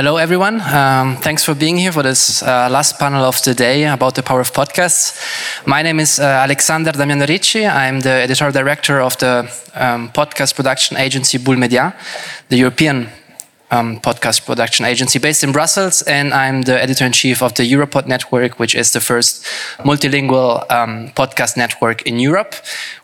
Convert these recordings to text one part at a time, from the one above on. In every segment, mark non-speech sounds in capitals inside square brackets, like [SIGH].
hello, everyone. Um, thanks for being here for this uh, last panel of the day about the power of podcasts. My name is uh, Alexander Damiano Ricci. I'm the editorial director of the um, podcast production agency Bull Media, the European um, podcast production agency based in Brussels, and I'm the editor in chief of the Europod network, which is the first multilingual um, podcast network in Europe.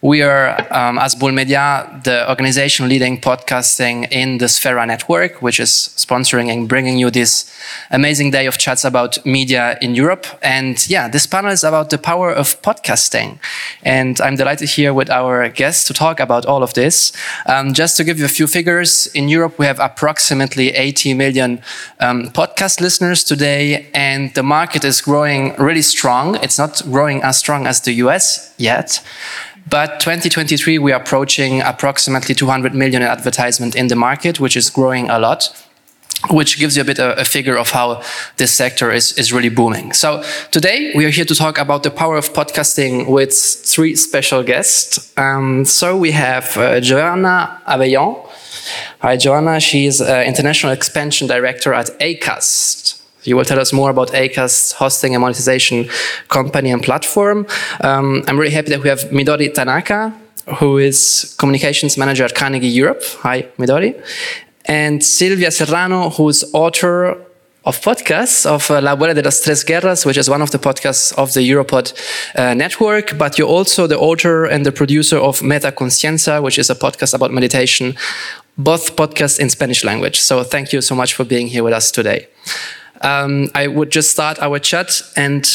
We are, um, as Bull Media, the organization leading podcasting in the Sfera network, which is sponsoring and bringing you this amazing day of chats about media in Europe. And yeah, this panel is about the power of podcasting. And I'm delighted here with our guests to talk about all of this. Um, just to give you a few figures, in Europe, we have approximately approximately 80 million um, podcast listeners today, and the market is growing really strong. It's not growing as strong as the US yet. But 2023, we are approaching approximately 200 million in advertisement in the market, which is growing a lot which gives you a bit of a figure of how this sector is, is really booming. So today we are here to talk about the power of podcasting with three special guests. Um, so we have uh, Joanna Abellon, Hi, Joanna. She is uh, International Expansion Director at Acast. You will tell us more about Acast hosting and monetization company and platform. Um, I'm really happy that we have Midori Tanaka, who is Communications Manager at Carnegie Europe. Hi, Midori. And Silvia Serrano, who's author of podcasts of uh, La Abuela de las Tres Guerras, which is one of the podcasts of the Europod uh, network. But you're also the author and the producer of Meta Conciencia, which is a podcast about meditation, both podcasts in Spanish language. So thank you so much for being here with us today. Um, I would just start our chat and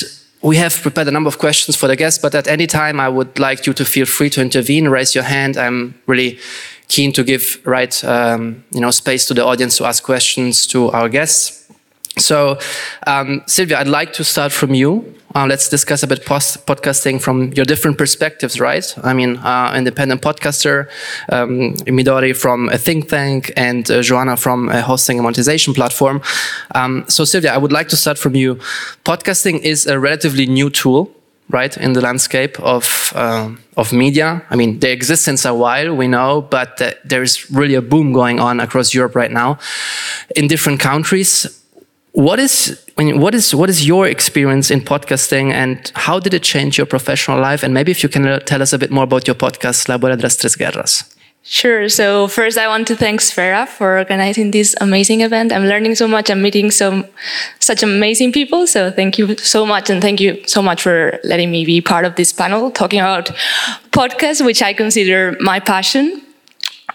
we have prepared a number of questions for the guests, but at any time I would like you to feel free to intervene, raise your hand. I'm really keen to give right um, you know space to the audience to ask questions to our guests. So, um, Silvia, I'd like to start from you. Uh, let's discuss a bit podcasting from your different perspectives, right? I mean, uh, independent podcaster, um, Midori from a think tank, and uh, Joanna from a hosting and monetization platform. Um, so, Silvia, I would like to start from you. Podcasting is a relatively new tool, right, in the landscape of uh, of media. I mean, they exist since a while, we know, but there is really a boom going on across Europe right now, in different countries what is what is what is your experience in podcasting and how did it change your professional life and maybe if you can uh, tell us a bit more about your podcast La Abuela de las Tres Guerras Sure. So first, I want to thank Sfera for organizing this amazing event. I'm learning so much. I'm meeting some such amazing people. So thank you so much, and thank you so much for letting me be part of this panel talking about podcasts, which I consider my passion.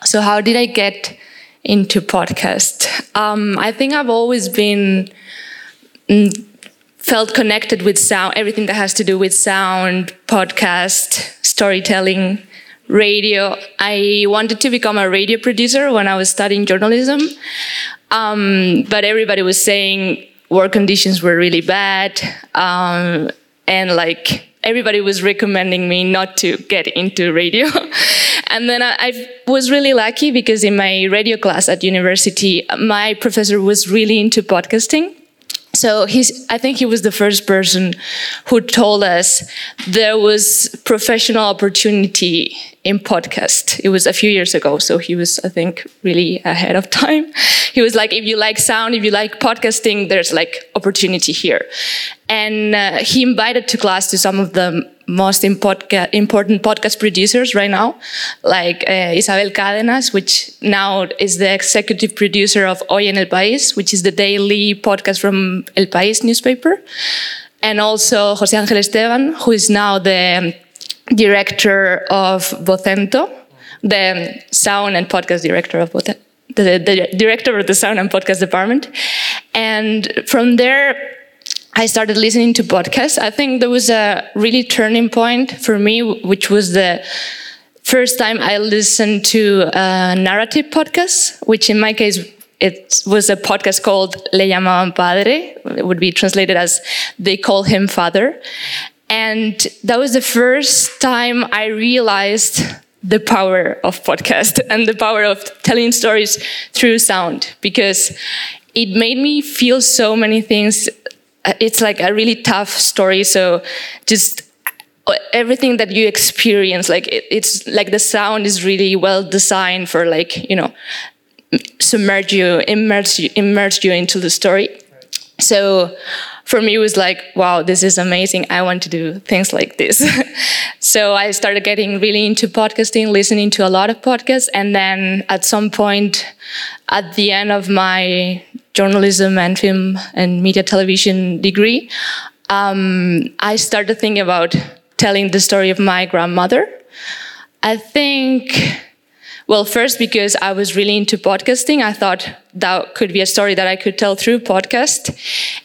So how did I get into podcast. Um, I think I've always been mm, felt connected with sound, everything that has to do with sound, podcast, storytelling, radio. I wanted to become a radio producer when I was studying journalism, um, but everybody was saying work conditions were really bad, um, and like everybody was recommending me not to get into radio. [LAUGHS] and then I, I, was really lucky because in my radio class at university, my professor was really into podcasting. So he's, I think he was the first person who told us there was professional opportunity in podcast. It was a few years ago, so he was, I think, really ahead of time. He was like, if you like sound, if you like podcasting, there's like opportunity here. And uh, he invited to class to some of the most important podcast producers right now, like uh, Isabel Cadenas, which now is the executive producer of Hoy en El País, which is the daily podcast from El País newspaper. And also José Ángel Esteban, who is now the director of Vocento, the sound and podcast director of Vocento, the, the director of the sound and podcast department. And from there, I started listening to podcasts. I think there was a really turning point for me, which was the first time I listened to a narrative podcast, which in my case, it was a podcast called Le llamaban padre. It would be translated as They Call Him Father. And that was the first time I realized the power of podcast and the power of telling stories through sound because it made me feel so many things uh, it's like a really tough story. So just uh, everything that you experience, like it, it's like the sound is really well designed for like, you know, submerge you, immerse you, immerse you into the story. So for me, it was like, wow, this is amazing. I want to do things like this. [LAUGHS] so I started getting really into podcasting, listening to a lot of podcasts. And then at some point, at the end of my journalism and film and media television degree, um, I started thinking about telling the story of my grandmother. I think well, first, because I was really into podcasting, I thought that could be a story that I could tell through podcast.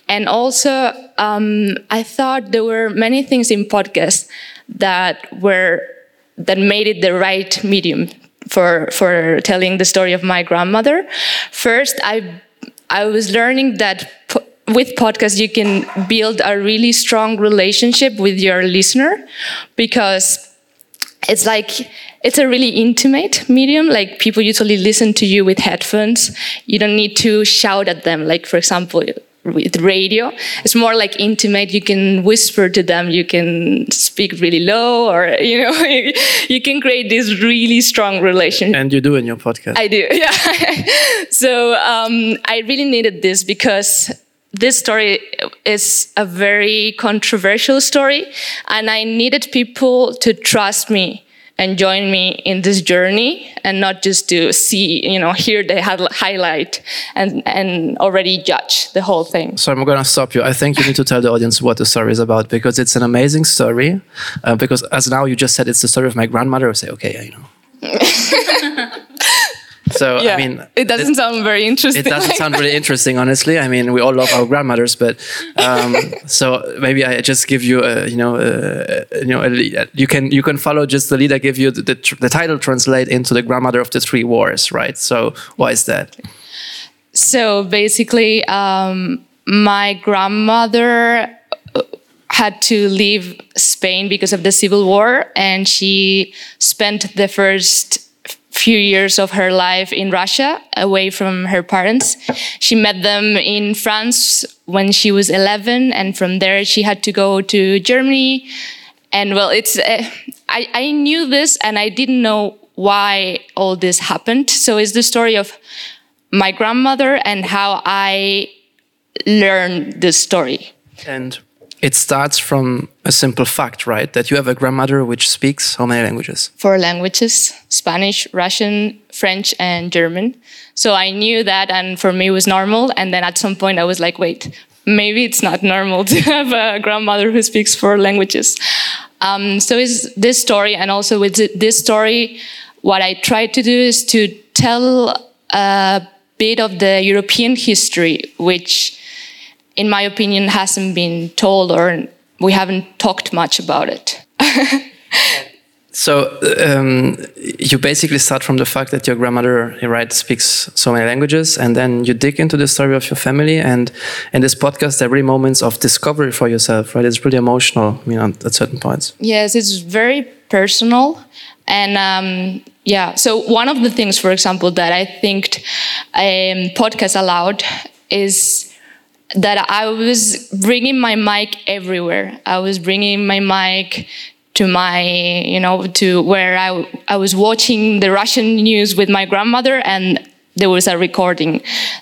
And also, um, I thought there were many things in podcast that were that made it the right medium for for telling the story of my grandmother. First, I I was learning that po with podcast you can build a really strong relationship with your listener because it's like it's a really intimate medium. Like people usually listen to you with headphones. You don't need to shout at them. Like for example, with radio, it's more like intimate. You can whisper to them. You can speak really low, or you know, [LAUGHS] you can create this really strong relationship. And you do in your podcast. I do, [LAUGHS] yeah. so um, I really needed this because this story is a very controversial story, and I needed people to trust me and join me in this journey and not just to see, you know, hear the highlight and, and already judge the whole thing. So I'm going to stop you. I think you need to tell the audience what the story is about because it's an amazing story. Uh, because as now you just said it's the story of my grandmother, I say, okay, yeah, you know. [LAUGHS] So yeah, I mean, it doesn't it, sound very interesting. It doesn't sound really interesting, honestly. I mean, we all love our grandmothers, but um, [LAUGHS] so maybe I just give you, a, you know, a, you know, a, you can you can follow just the lead I give you. The, the, the title translate into the grandmother of the three wars, right? So why is that? So basically, um, my grandmother uh, had to leave Spain because of the civil war, and she spent the first few years of her life in Russia, away from her parents. She met them in France when she was 11, and from there she had to go to Germany. And well, it's uh, I, I knew this, and I didn't know why all this happened. So it's the story of my grandmother and how I learned this story. And it starts from a simple fact, right? That you have a grandmother which speaks how many languages? Four languages Spanish, Russian, French, and German. So I knew that, and for me, it was normal. And then at some point, I was like, wait, maybe it's not normal [LAUGHS] to have a grandmother who speaks four languages. Um, so is this story, and also with this story, what I tried to do is to tell a bit of the European history, which in my opinion, hasn't been told or we haven't talked much about it. [LAUGHS] so um, you basically start from the fact that your grandmother, right, speaks so many languages, and then you dig into the story of your family. And in this podcast, there are really moments of discovery for yourself, right? It's really emotional, you know, at certain points. Yes, it's very personal. And um, yeah, so one of the things, for example, that I think um, podcast allowed is that I was bringing my mic everywhere. I was bringing my mic to my, you know, to where I, I was watching the Russian news with my grandmother and there was a recording.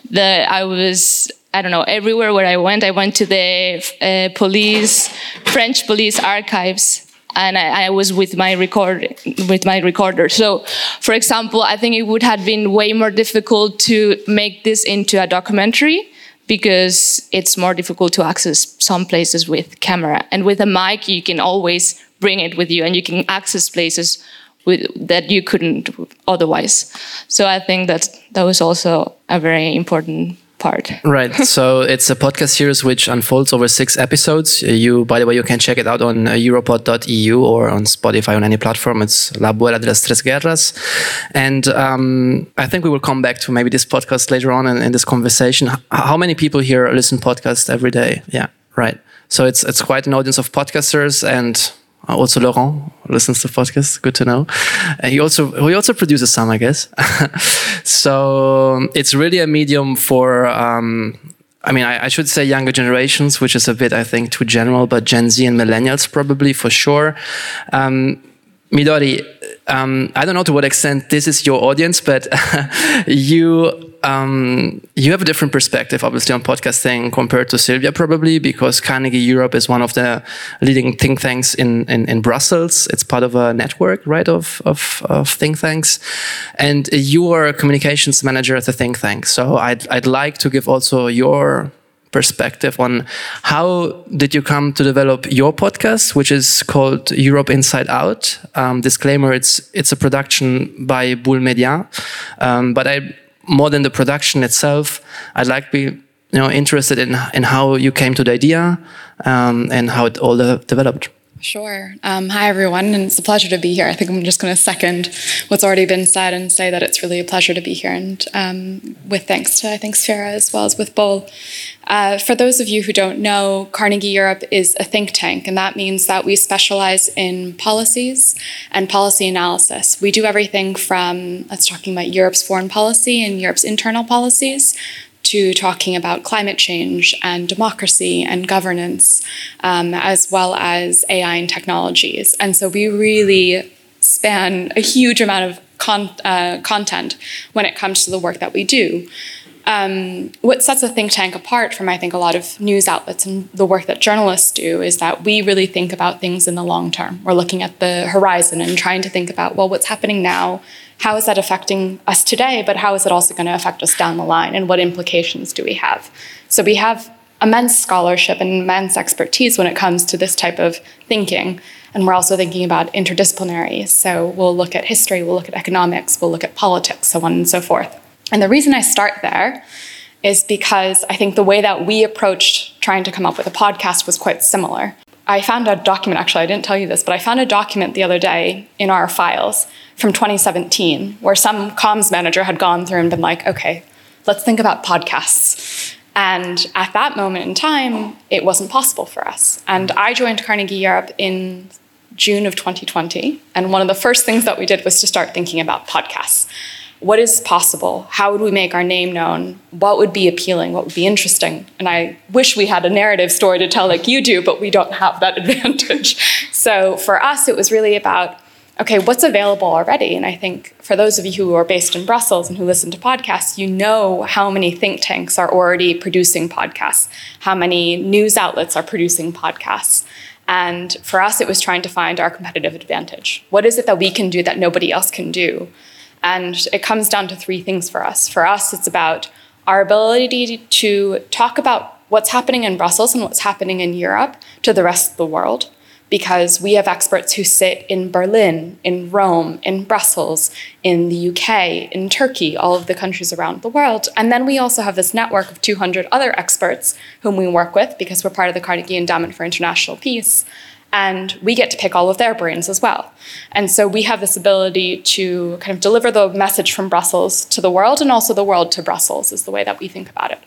The, I was, I don't know, everywhere where I went, I went to the uh, police, French police archives and I, I, was with my record with my recorder. So, for example, I think it would have been way more difficult to make this into a documentary because it's more difficult to access some places with camera. And with a mic, you can always bring it with you and you can access places with, that you couldn't otherwise. So I think that that was also a very important part. Right. [LAUGHS] so it's a podcast series which unfolds over six episodes. You, by the way, you can check it out on uh, europod.eu or on Spotify on any platform. It's La Abuela de las Tres Guerras. And um, I think we will come back to maybe this podcast later on in, in this conversation. How many people here listen podcasts every day? Yeah, right. So it's it's quite an audience of podcasters and also Laurent listens to podcasts. Good to know. And he also he also produces some, I guess. [LAUGHS] so it's really a medium for. Um, I mean, I, I, should say younger generations, which is a bit, I think, too general, but Gen Z and millennials probably for sure. Um, Midori, um, I don't know to what extent this is your audience, but [LAUGHS] you um, you have a different perspective, obviously, on podcasting compared to Silvia, probably because Carnegie Europe is one of the leading think tanks in, in, in Brussels. It's part of a network, right, of, of, of, think tanks. And you are a communications manager at the think tank. So I'd, I'd like to give also your perspective on how did you come to develop your podcast, which is called Europe Inside Out. Um, disclaimer: it's it's a production by Bull Media, um, but I more than the production itself, I'd like to be you know interested in in how you came to the idea um, and how it all developed. Sure. Um, hi, everyone, and it's a pleasure to be here. I think I'm just going to second what's already been said and say that it's really a pleasure to be here, and um, with thanks to I think Sfera as well as with Bull. Uh, for those of you who don't know, Carnegie Europe is a think tank, and that means that we specialize in policies and policy analysis. We do everything from let's talking about Europe's foreign policy and Europe's internal policies to talking about climate change and democracy and governance, um, as well as AI and technologies. And so we really span a huge amount of con- uh, content when it comes to the work that we do. Um, what sets a think tank apart from, I think, a lot of news outlets and the work that journalists do is that we really think about things in the long term. We're looking at the horizon and trying to think about, well, what's happening now? how is that affecting us today, but how is it also going to affect us down the line, and what implications do we have? So we have immense scholarship and immense expertise when it comes to this type of thinking. And we're also thinking about interdisciplinary. So we'll look at history, we'll look at economics, we'll look at politics, so on and so forth. And the reason I start there is because I think the way that we approached trying to come up with a podcast was quite similar. I found a document, actually, I didn't tell you this, but I found a document the other day in our files from 2017 where some comms manager had gone through and been like, okay, let's think about podcasts. And at that moment in time, it wasn't possible for us. And I joined Carnegie Europe in June of 2020. And one of the first things that we did was to start thinking about podcasts what is possible? How would we make our name known? What would be appealing? What would be interesting? And I wish we had a narrative story to tell like you do, but we don't have that [LAUGHS] advantage. So for us, it was really about okay, what's available already? And I think for those of you who are based in Brussels and who listen to podcasts, you know how many think tanks are already producing podcasts, how many news outlets are producing podcasts. And for us, it was trying to find our competitive advantage. What is it that we can do that nobody else can do? And it comes down to three things for us. For us, it's about our ability to talk about what's happening in Brussels and what's happening in Europe to the rest of the world. Because we have experts who sit in Berlin, in Rome, in Brussels, in the UK, in Turkey, all of the countries around the world. And then we also have this network of 200 other experts whom we work with because we're part of the Carnegie Endowment for International Peace and we get to pick all of their brains as well. And so we have this ability to kind of deliver the message from Brussels to the world and also the world to Brussels, is the way that we think about it.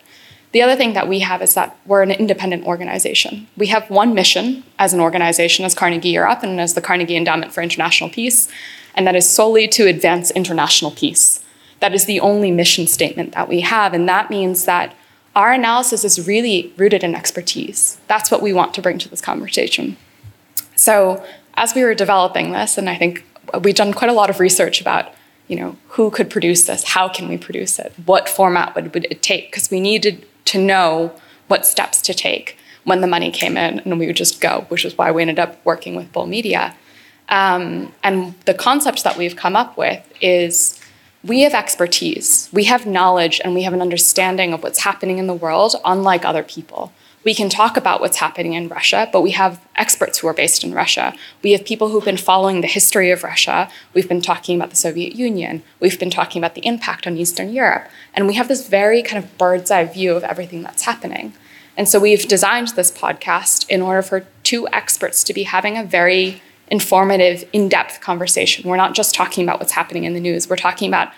The other thing that we have is that we're an independent organization. We have one mission as an organization, as Carnegie Europe and as the Carnegie Endowment for International Peace, and that is solely to advance international peace. That is the only mission statement that we have, and that means that our analysis is really rooted in expertise. That's what we want to bring to this conversation. So as we were developing this, and I think we've done quite a lot of research about, you know, who could produce this, how can we produce it, what format would, would it take, because we needed to know what steps to take when the money came in, and we would just go, which is why we ended up working with Bull Media. Um, and the concept that we've come up with is we have expertise, we have knowledge, and we have an understanding of what's happening in the world, unlike other people. We can talk about what's happening in Russia, but we have experts who are based in Russia. We have people who've been following the history of Russia. We've been talking about the Soviet Union. We've been talking about the impact on Eastern Europe. And we have this very kind of bird's eye view of everything that's happening. And so we've designed this podcast in order for two experts to be having a very informative, in depth conversation. We're not just talking about what's happening in the news, we're talking about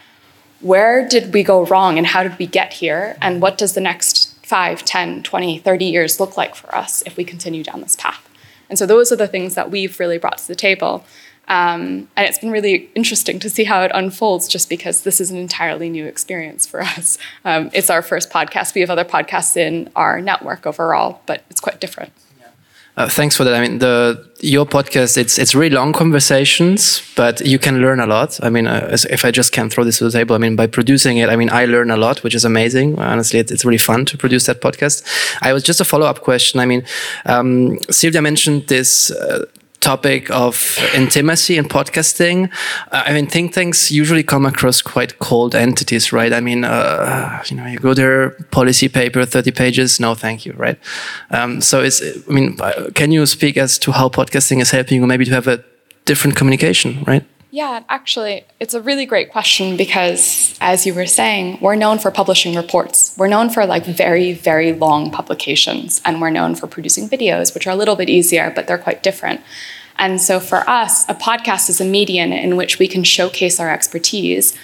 where did we go wrong and how did we get here and what does the next 5, 10, 20, 30 years look like for us if we continue down this path? And so those are the things that we've really brought to the table. Um, and it's been really interesting to see how it unfolds just because this is an entirely new experience for [LAUGHS] us. Um, it's our first podcast. We have other podcasts in our network overall, but it's quite different. Uh, thanks for that. I mean, the your podcast it's it's really long conversations, but you can learn a lot. I mean, uh, if I just can throw this to the table, I mean, by producing it, I mean, I learn a lot, which is amazing. Honestly, it's, it's really fun to produce that podcast. I was just a follow up question. I mean, um, Silvia mentioned this. Uh, topic of intimacy in podcasting. Uh, I mean, think tanks usually come across quite cold entities, right? I mean, uh, you know, you go there, policy paper, 30 pages, no thank you, right? Um, so it's, I mean, uh, can you speak as to how podcasting is helping you maybe to have a different communication, right? Yeah, actually, it's a really great question because, as you were saying, we're known for publishing reports. We're known for like very, very long publications, and we're known for producing videos, which are a little bit easier, but they're quite different. And so for us, a podcast is a medium in which we can showcase our expertise,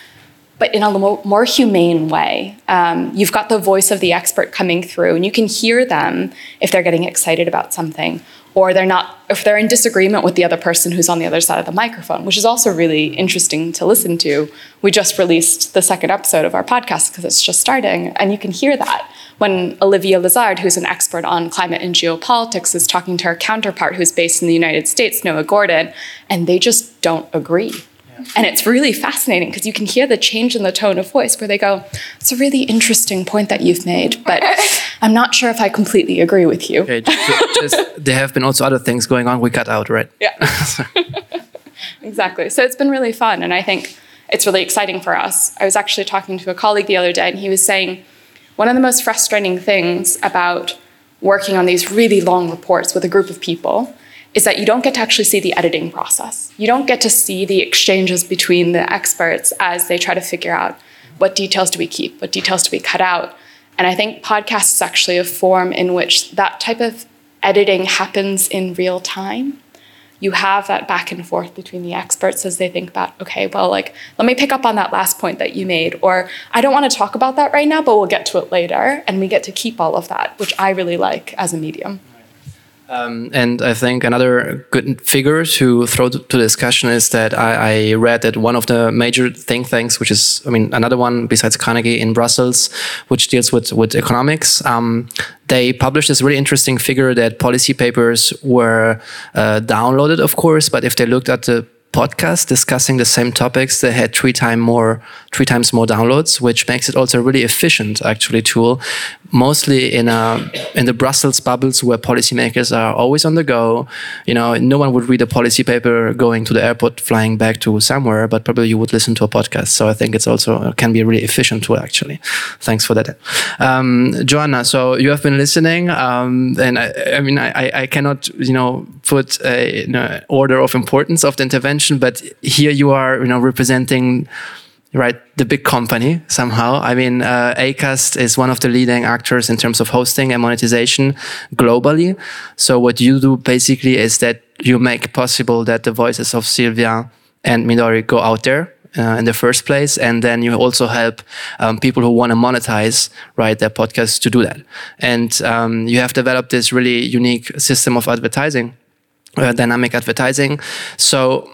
but in a more humane way. Um, you've got the voice of the expert coming through, and you can hear them if they're getting excited about something, or they're not, if they're in disagreement with the other person who's on the other side of the microphone, which is also really interesting to listen to. We just released the second episode of our podcast because it's just starting, and you can hear that when Olivia Lazard, who's an expert on climate and geopolitics, is talking to her counterpart who's based in the United States, Noah Gordon, and they just don't agree. And it's really fascinating because you can hear the change in the tone of voice where they go, It's a really interesting point that you've made, but [LAUGHS] I'm not sure if I completely agree with you. Okay, just, just, there have been also other things going on we cut out, right? Yeah. [LAUGHS] exactly. So it's been really fun. And I think it's really exciting for us. I was actually talking to a colleague the other day, and he was saying, one of the most frustrating things about working on these really long reports with a group of people is that you don't get to actually see the editing process. You don't get to see the exchanges between the experts as they try to figure out what details do we keep, what details do we cut out. And I think podcast is actually a form in which that type of editing happens in real time you have that back and forth between the experts as they think about, okay, well, like, let me pick up on that last point that you made, or I don't want to talk about that right now, but we'll get to it later. And we get to keep all of that, which I really like as a medium. Um, and I think another good figure to throw to the discussion is that I, I, read that one of the major think tanks, which is, I mean, another one besides Carnegie in Brussels, which deals with, with economics, um, they published this really interesting figure that policy papers were uh, downloaded, of course, but if they looked at the podcast discussing the same topics they had three times more three times more downloads which makes it also a really efficient actually tool mostly in a in the brussels bubbles where policymakers are always on the go. You know no one would read a policy paper going to the airport flying back to somewhere but probably you would listen to a podcast. So i think it's also can be a really efficient tool actually. Thanks for that. Um, joanna so you have been listening um, and I, I mean I, I cannot you know put a you know, order of importance of the intervention mentioned, but here you are, you know, representing right the big company somehow. I mean uh, acast is one of the leading actors in terms of hosting and monetization globally. So what you do basically is that you make possible that the voices of sylvia and midori go out there uh, in the first place and then you also help um, people who want to monetize right their podcasts to do that. And um, you have developed this really unique system of advertising uh, dynamic advertising. So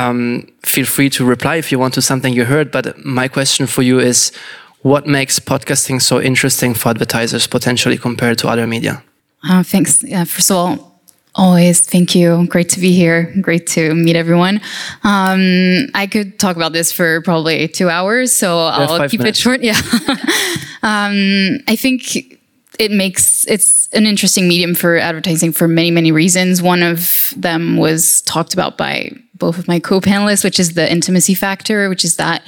um, feel free to reply if you want to something you heard. But my question for you is what makes podcasting so interesting for advertisers potentially compared to other media? Uh, thanks. Yeah, first of all, always thank you. Great to be here. Great to meet everyone. Um, I could talk about this for probably two hours, so I'll keep minutes. it short. [LAUGHS] Yeah. [LAUGHS] um, I think it makes it's an interesting medium for advertising for many many reasons. One of them was talked about by both of my co-panelists which is the intimacy factor which is that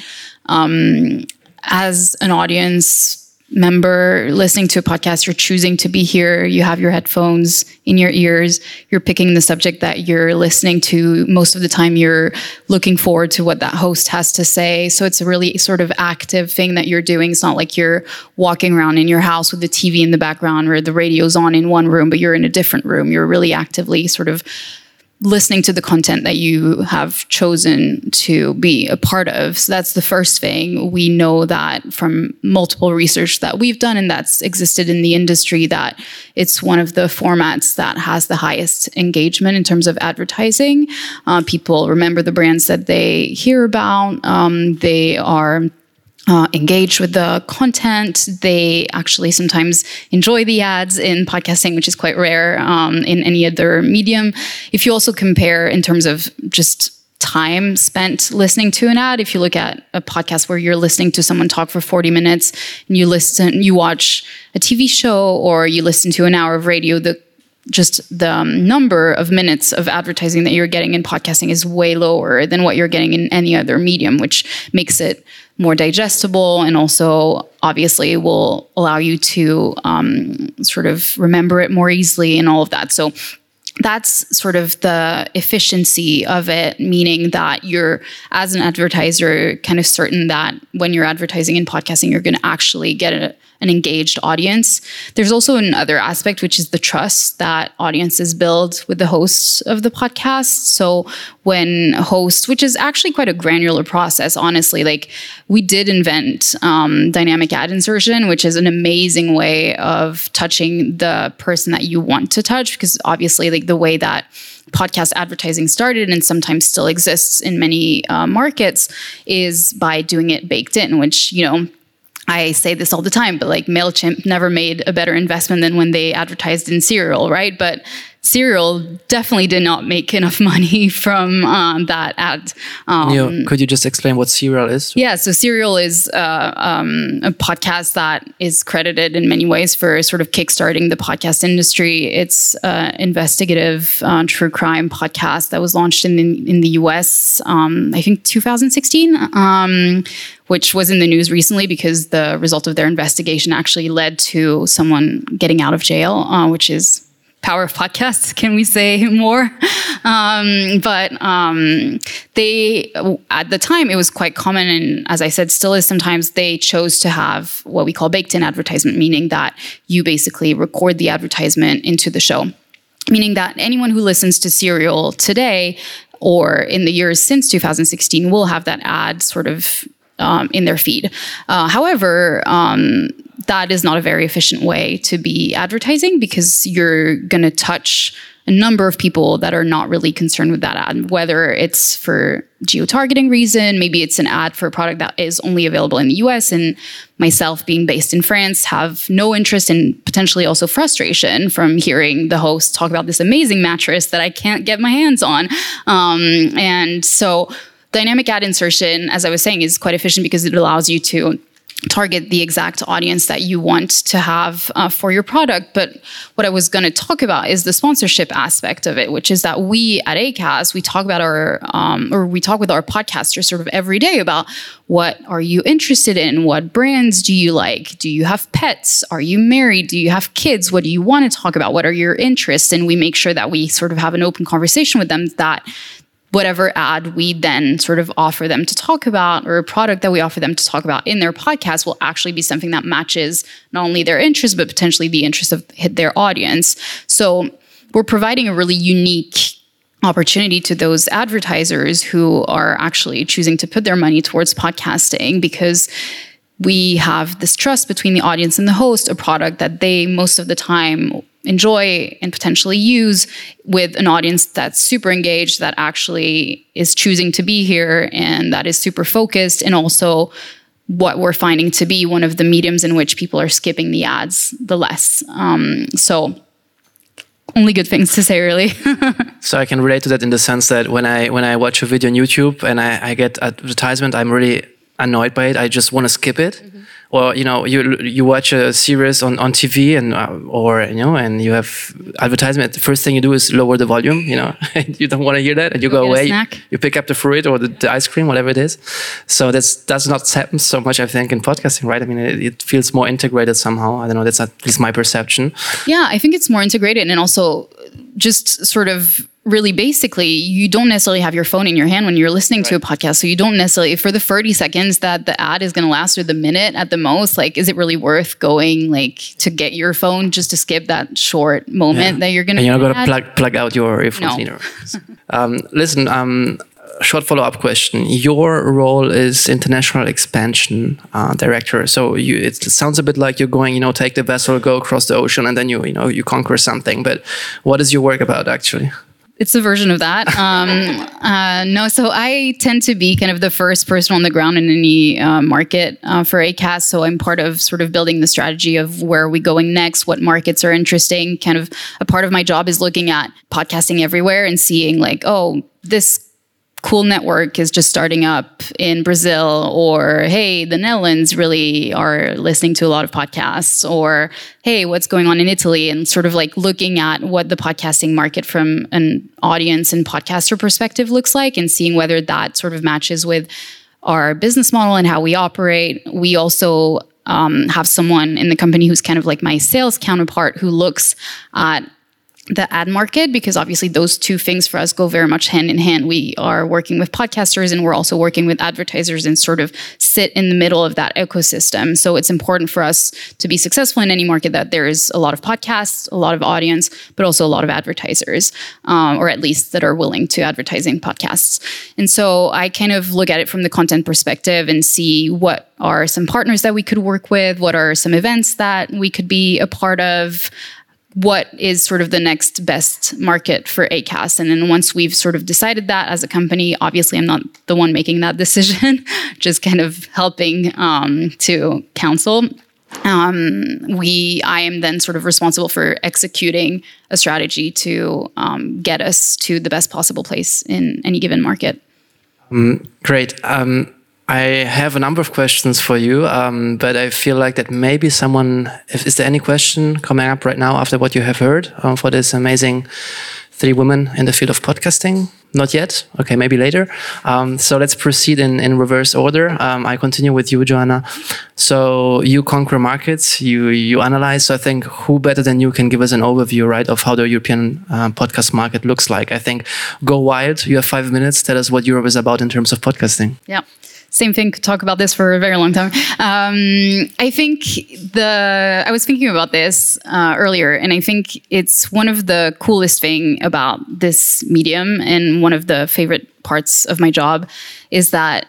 um, as an audience member listening to a podcast, you're choosing to be here, you have your headphones in your ears, you're picking the subject that you're listening to. Most of the time, you're looking forward to what that host has to say. So it's a really sort of active thing that you're doing. It's not like you're walking around in your house with the TV in the background or the radio's on in one room, but you're in a different room. You're really actively sort of listening to the content that you have chosen to be a part of. So that's the first thing. We know that from multiple research that we've done and that's existed in the industry that it's one of the formats that has the highest engagement in terms of advertising. Uh, people remember the brands that they hear about. Um, they are uh, engage with the content. They actually sometimes enjoy the ads in podcasting, which is quite rare um, in any other medium. If you also compare in terms of just time spent listening to an ad. If you look at a podcast where you're listening to someone talk for 40 minutes and you listen, you watch a TV show or you listen to an hour of radio, the just the um, number of minutes of advertising that you're getting in podcasting is way lower than what you're getting in any other medium, which makes it more digestible and also obviously will allow you to um, sort of remember it more easily and all of that. So that's sort of the efficiency of it, meaning that you're, as an advertiser, kind of certain that when you're advertising in podcasting, you're going to actually get a, an engaged audience. There's also another aspect, which is the trust that audiences build with the hosts of the podcast. So when hosts, which is actually quite a granular process, honestly, like we did invent um, dynamic ad insertion, which is an amazing way of touching the person that you want to touch, because obviously, like the way that podcast advertising started and sometimes still exists in many uh, markets is by doing it baked in, which, you know, I say this all the time, but like MailChimp never made a better investment than when they advertised in Serial, right? But Serial definitely did not make [LAUGHS] enough money from um, that ad. Um, could you just explain what Serial is? Yeah, so Serial is uh, um, a podcast that is credited in many ways for sort of kickstarting the podcast industry. It's an investigative uh, true crime podcast that was launched in the, in the US, um, I think 2016 um, which was in the news recently because the result of their investigation actually led to someone getting out of jail, uh, which is power of podcasts. [LAUGHS] Can we say more? Um, but um, they, at the time, it was quite common, and as I said, still is sometimes. They chose to have what we call baked-in advertisement, meaning that you basically record the advertisement into the show. Meaning that anyone who listens to Serial today or in the years since 2016 will have that ad sort of um, in their feed. Uh, however, um, that is not a very efficient way to be advertising because you're going to touch a number of people that are not really concerned with that ad, whether it's for geo-targeting reason, maybe it's an ad for a product that is only available in the US and myself being based in France have no interest and potentially also frustration from hearing the host talk about this amazing mattress that I can't get my hands on. Um, and so dynamic ad insertion, as I was saying, is quite efficient because it allows you to target the exact audience that you want to have uh, for your product. But what I was going to talk about is the sponsorship aspect of it, which is that we at Acast, we talk about our, um, or we talk with our podcasters sort of every day about what are you interested in? What brands do you like? Do you have pets? Are you married? Do you have kids? What do you want to talk about? What are your interests? And we make sure that we sort of have an open conversation with them that whatever ad we then sort of offer them to talk about or a product that we offer them to talk about in their podcast will actually be something that matches not only their interest but potentially the interest of their audience. So we're providing a really unique opportunity to those advertisers who are actually choosing to put their money towards podcasting because we have this trust between the audience and the host, a product that they most of the time enjoy and potentially use with an audience that's super engaged, that actually is choosing to be here and that is super focused, and also what we're finding to be one of the mediums in which people are skipping the ads the less. Um, so only good things to say really. [LAUGHS] So i can relate to that in the sense that when i when i watch a video on youtube and i, I get advertisement i'm really annoyed by it. I just want to skip it. Mm -hmm or you know you you watch a series on, on TV and uh, or you know and you have advertisement the first thing you do is lower the volume you know [LAUGHS] and you don't want to hear that and you go, go away you, you, pick up the fruit or the, the, ice cream whatever it is. So that's does not happen so much I think in podcasting right? I mean it, it feels more integrated somehow. I don't know that's at least my perception. Yeah I think it's more integrated and also just sort of really basically you don't necessarily have your phone in your hand when you're listening right. to a podcast. So you don't necessarily for the 30 seconds that the ad is going to last or the minute at the most like is it really worth going like to get your phone just to skip that short moment yeah. that you're going to you're not going to plug plug out your earphones no. either. [LAUGHS] Um, listen um, short follow-up question. Your role is international expansion uh, director. So you, it sounds a bit like you're going you know take the vessel go across the ocean and then you you know you conquer something. But what is your work about actually it's a version of that. [LAUGHS] Um, uh, no, so I tend to be kind of the first person on the ground in any uh, market uh, for Acast. So I'm part of sort of building the strategy of where are we going next, what markets are interesting. Kind of a part of my job is looking at podcasting everywhere and seeing like, oh, this cool network is just starting up in Brazil, or hey, the Netherlands really are listening to a lot of podcasts, or hey, what's going on in Italy, and sort of like looking at what the podcasting market from an audience and podcaster perspective looks like, and seeing whether that sort of matches with our business model and how we operate. We also um, have someone in the company who's kind of like my sales counterpart who looks at the ad market because obviously those two things for us go very much hand in hand. We are working with podcasters and we're also working with advertisers and sort of sit in the middle of that ecosystem. So it's important for us to be successful in any market that there is a lot of podcasts, a lot of audience, but also a lot of advertisers, um, or at least that are willing to advertising podcasts. And so I kind of look at it from the content perspective and see what are some partners that we could work with, what are some events that we could be a part of what is sort of the next best market for Acast. And then once we've sort of decided that as a company, obviously I'm not the one making that [LAUGHS] decision, just kind of helping um, to counsel. Um, we, I am then sort of responsible for executing a strategy to um, get us to the best possible place in any given market. Um, great. I have a number of questions for you, um, but I feel like that maybe someone, if, is there any question coming up right now after what you have heard um, for this amazing three women in the field of podcasting? Not yet. Okay, maybe later. Um, so let's proceed in, in reverse order. Um, I continue with you, Joanna. So you conquer markets, you you analyze. So I think who better than you can give us an overview, right, of how the European uh, podcast market looks like. I think go wild. You have five minutes. Tell us what Europe is about in terms of podcasting. Yeah same thing could talk about this for a very long time um, i think the i was thinking about this uh, earlier and i think it's one of the coolest thing about this medium and one of the favorite parts of my job is that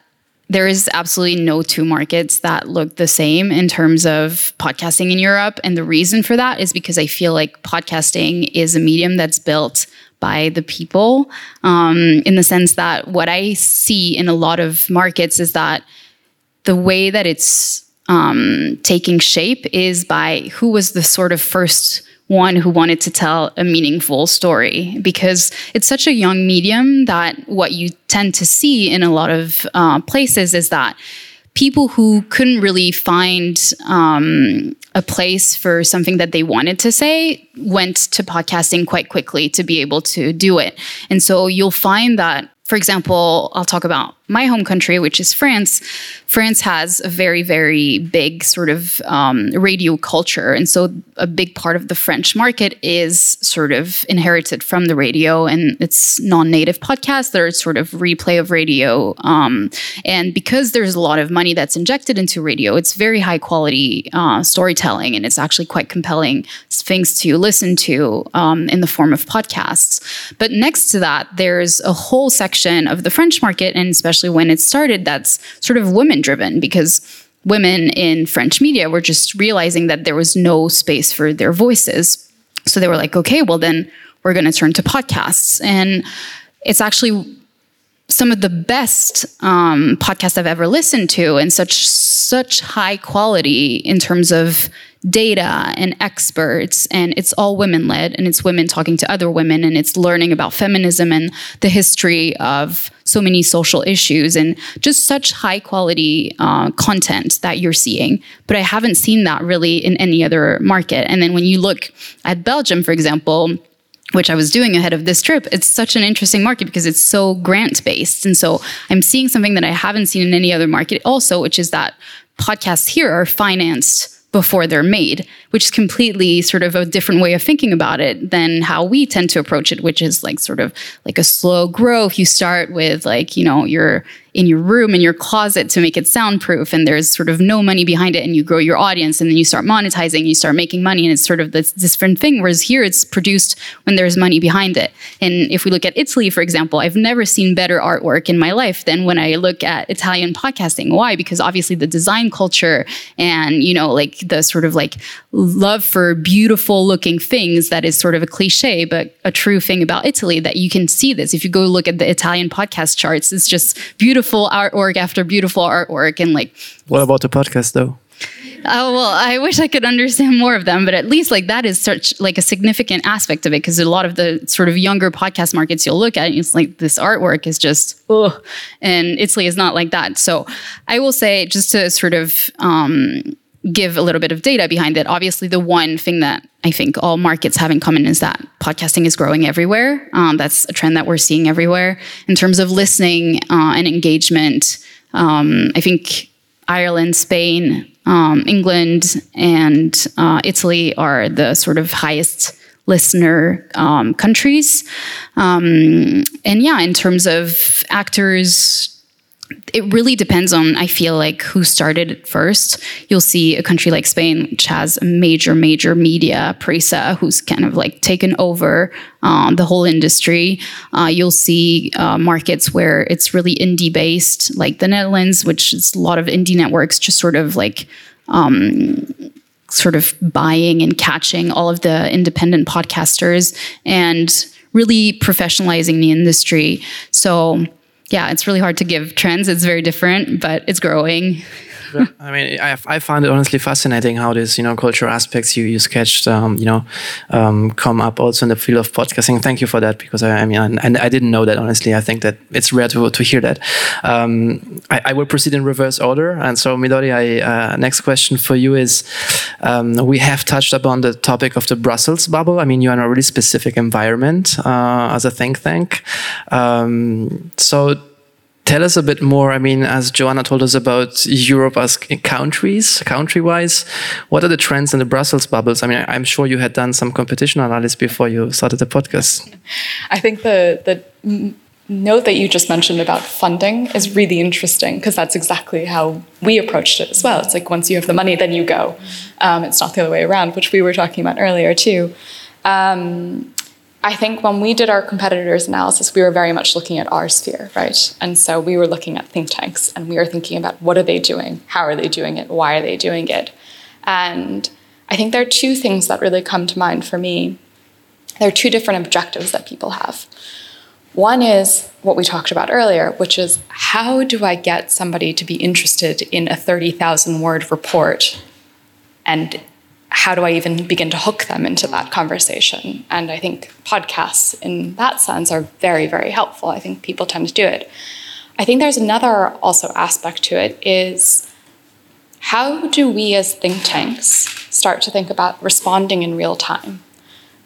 there is absolutely no two markets that look the same in terms of podcasting in Europe. And the reason for that is because I feel like podcasting is a medium that's built by the people um, in the sense that what I see in a lot of markets is that the way that it's um, taking shape is by who was the sort of first one who wanted to tell a meaningful story. Because it's such a young medium that what you tend to see in a lot of uh, places is that people who couldn't really find um, a place for something that they wanted to say went to podcasting quite quickly to be able to do it. And so you'll find that, for example, I'll talk about my home country, which is France, France has a very, very big sort of um, radio culture. And so a big part of the French market is sort of inherited from the radio and it's non native podcasts that are sort of replay of radio. Um, and because there's a lot of money that's injected into radio, it's very high quality uh, storytelling and it's actually quite compelling things to listen to um, in the form of podcasts. But next to that, there's a whole section of the French market and especially when it started, that's sort of women driven because women in French media were just realizing that there was no space for their voices. So they were like, okay, well, then we're going to turn to podcasts. And it's actually some of the best um, podcasts I've ever listened to, and such such high quality in terms of data and experts and it's all women led and it's women talking to other women and it's learning about feminism and the history of so many social issues and just such high quality uh, content that you're seeing but i haven't seen that really in any other market and then when you look at belgium for example which I was doing ahead of this trip, it's such an interesting market because it's so grant based. And so I'm seeing something that I haven't seen in any other market also, which is that podcasts here are financed before they're made, which is completely sort of a different way of thinking about it than how we tend to approach it, which is like sort of like a slow growth. You start with like, you know, your in your room in your closet to make it soundproof and there's sort of no money behind it and you grow your audience and then you start monetizing you start making money and it's sort of this different thing whereas here it's produced when there's money behind it. And if we look at italy for example i've never seen better artwork in my life than when i look at italian podcasting. Why? Because obviously the design culture and you know like the sort of like love for beautiful looking things that is sort of a cliche but a true thing about italy that you can see this. If you go look at the italian podcast charts it's just beautiful artwork after beautiful artwork and like what about the podcast though Oh well, I wish I could understand more of them, but at least like that is such like a significant aspect of it because a lot of the sort of younger podcast markets you'll look at, it's like this artwork is just oh, and Italy is not like that. So I will say just to sort of um, give a little bit of data behind it. Obviously, the one thing that I think all markets have in common is that podcasting is growing everywhere. Um, that's a trend that we're seeing everywhere in terms of listening uh, and engagement. Um, I think Ireland, Spain, um, England, and uh, Italy are the sort of highest listener um, countries. Um, and yeah, in terms of actors, it really depends on i feel like who started it first. You'll see a country like spain which has a major major media Prisa who's kind of like taken over uh, the whole industry. Uh, you'll see uh, markets where it's really indie based like the netherlands which is a lot of indie networks just sort of like um, sort of buying and catching all of the independent podcasters and really professionalizing the industry. So yeah, it's really hard to give trends. It's very different, but it's growing. I mean, I, I find it honestly fascinating how these, you know, cultural aspects you, you sketched, um, you know, um, come up also in the field of podcasting. Thank you for that because I, I mean, and I, I, didn't know that honestly. I think that it's rare to, to hear that. Um, I, I, will proceed in reverse order. And so, Midori, I, uh, next question for you is um, we have touched upon the topic of the Brussels bubble. I mean, you're in a really specific environment uh, as a think tank. Um, so, tell us a bit more. I mean, as Joanna told us about Europe as countries, country-wise, what are the trends in the Brussels bubbles? I mean, I'm sure you had done some competition analysis before you started the podcast. I think the the note that you just mentioned about funding is really interesting because that's exactly how we approached it as well. It's like once you have the money, then you go. Um, it's not the other way around, which we were talking about earlier too. Um, I think when we did our competitors analysis, we were very much looking at our sphere, right? And so we were looking at think tanks and we were thinking about what are they doing? How are they doing it? Why are they doing it? And I think there are two things that really come to mind for me. There are two different objectives that people have. One is what we talked about earlier, which is how do I get somebody to be interested in a 30,000 word report and how do I even begin to hook them into that conversation? And I think podcasts, in that sense, are very, very helpful. I think people tend to do it. I think there's another also aspect to it is how do we as think tanks start to think about responding in real time?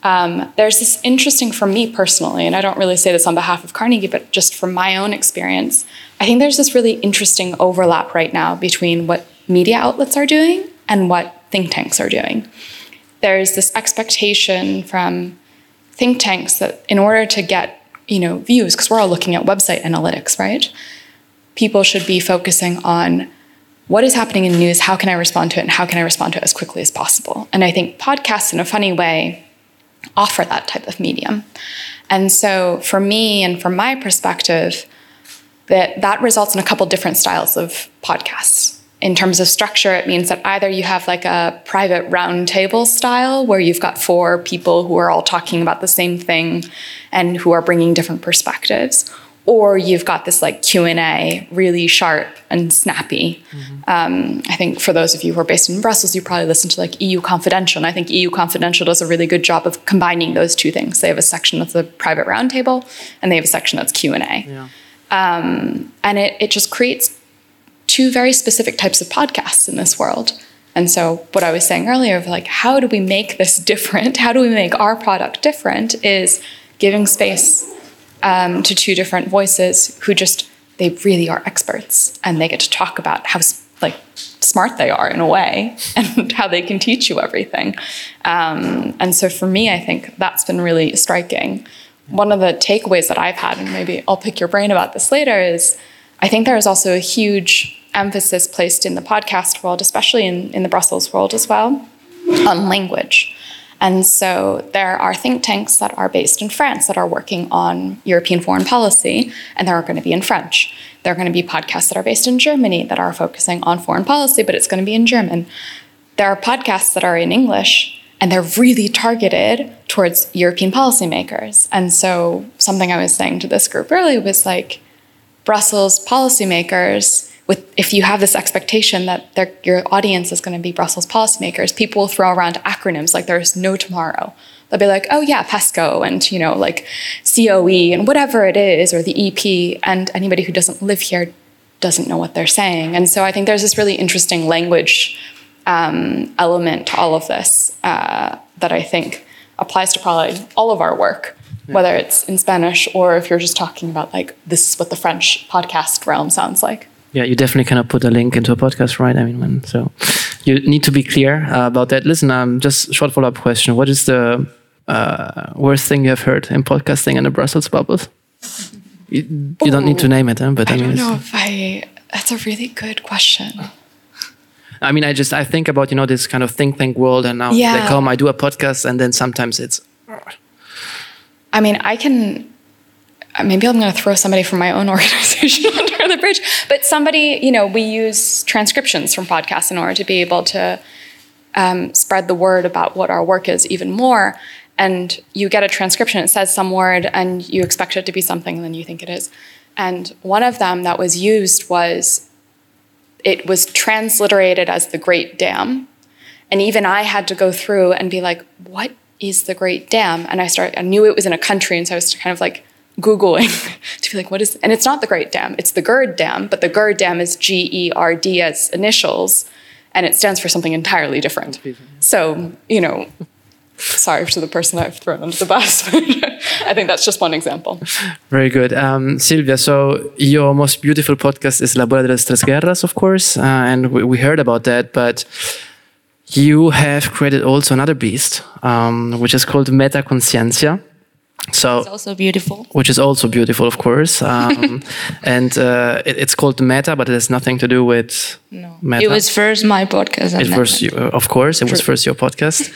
Um, there's this interesting for me personally, and I don't really say this on behalf of Carnegie, but just from my own experience, I think there's this really interesting overlap right now between what media outlets are doing and what think tanks are doing. There's this expectation from think tanks that in order to get you know views, because we're all looking at website analytics, right? People should be focusing on what is happening in news, how can I respond to it, and how can I respond to it as quickly as possible. And I think podcasts, in a funny way, offer that type of medium. And so, for me and from my perspective, that that results in a couple different styles of podcasts in terms of structure, it means that either you have like a private roundtable style where you've got four people who are all talking about the same thing and who are bringing different perspectives, or you've got this like Q and A, really sharp and snappy. Mm-hmm. Um, I think for those of you who are based in Brussels, you probably listen to like EU Confidential, and I think EU Confidential does a really good job of combining those two things. They have a section that's a private roundtable, and they have a section that's Q and A. Yeah. Um, and it, it just creates two very specific types of podcasts in this world. And so, what I was saying earlier of like, how do we make this different? How do we make our product different? Is giving space um, to two different voices who just, they really are experts and they get to talk about how like smart they are in a way [LAUGHS] and how they can teach you everything. Um, and so, for me, I think that's been really striking. One of the takeaways that I've had, and maybe I'll pick your brain about this later, is I think there is also a huge emphasis placed in the podcast world, especially in, in the Brussels world as well, on language. And so there are think tanks that are based in France that are working on European foreign policy, and they're going to be in French. There are going to be podcasts that are based in Germany that are focusing on foreign policy, but it's going to be in German. There are podcasts that are in English, and they're really targeted towards European policymakers. And so something I was saying to this group earlier was like, Brussels policymakers with if you have this expectation that your audience is going to be Brussels policymakers, people will throw around acronyms like there's no tomorrow. They'll be like, oh yeah, PESCO and you know like COE and whatever it is, or the EP, and anybody who doesn't live here doesn't know what they're saying. And so I think there's this really interesting language um, element to all of this uh, that I think applies to probably all of our work whether it's in Spanish or if you're just talking about like this is what the French podcast realm sounds like. Yeah, you definitely cannot put a link into a podcast, right? I mean, when, so you need to be clear uh, about that. Listen, um, just short follow up question: What is the uh, worst thing you have heard in podcasting in the Brussels bubbles? You, you don't need to name it, huh? but I, I mean, don't know if I. That's a really good question. I mean, I just I think about you know this kind of think tank world, and now yeah. they come, I do a podcast, and then sometimes it's I mean, I can. Maybe I'm going to throw somebody from my own [LAUGHS] organization under the bridge, but somebody, you know, we use transcriptions from podcasts in order to be able to um, spread the word about what our work is even more. And you get a transcription, it says some word, and you expect it to be something than you think it is. And one of them that was used was it was transliterated as the Great Dam. And even I had to go through and be like, what is the Great Dam? And I started, I knew it was in a country, and so I was kind of like Googling [LAUGHS] to be like, what is, and it's not the Great Dam, it's the GERD Dam, but the GERD Dam is G E R D as initials, and it stands for something entirely different. So, you know, sorry to the person I've thrown under the bus, [LAUGHS] I think that's just one example. Very good. Um, Silvia, so your most beautiful podcast is La Abuela de las Tres Guerras, of course, uh, and we, we heard about that, but you have created also another beast, um, which is called Meta Conciencia. So it's also beautiful. Which is also beautiful, of course. Um, [LAUGHS] and uh, it, it's called Meta, but it has nothing to do with no. Meta. It was first my podcast. It first, you, uh, of course, it True. was first your podcast.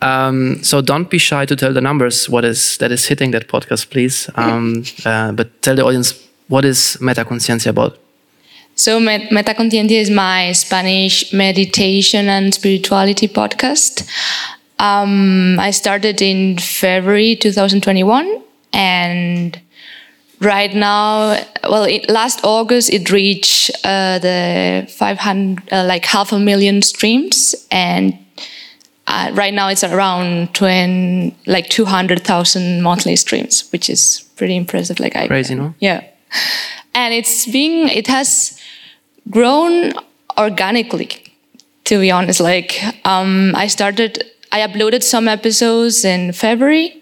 Um, so don't be shy to tell the numbers what is that is hitting that podcast, please. Um, [LAUGHS] uh, but tell the audience what is Meta Conciencia about. So, Metaconsciencia is my Spanish meditation and spirituality podcast. Um, I started in February 2021, and right now, well, it, last August it reached uh, the 500, uh, like half a million streams, and uh, right now it's around 20, like 200,000 monthly streams, which is pretty impressive. Like I, crazy, no? Yeah, and it's being, it has grown organically, to be honest. Like, um, I started, I uploaded some episodes in February.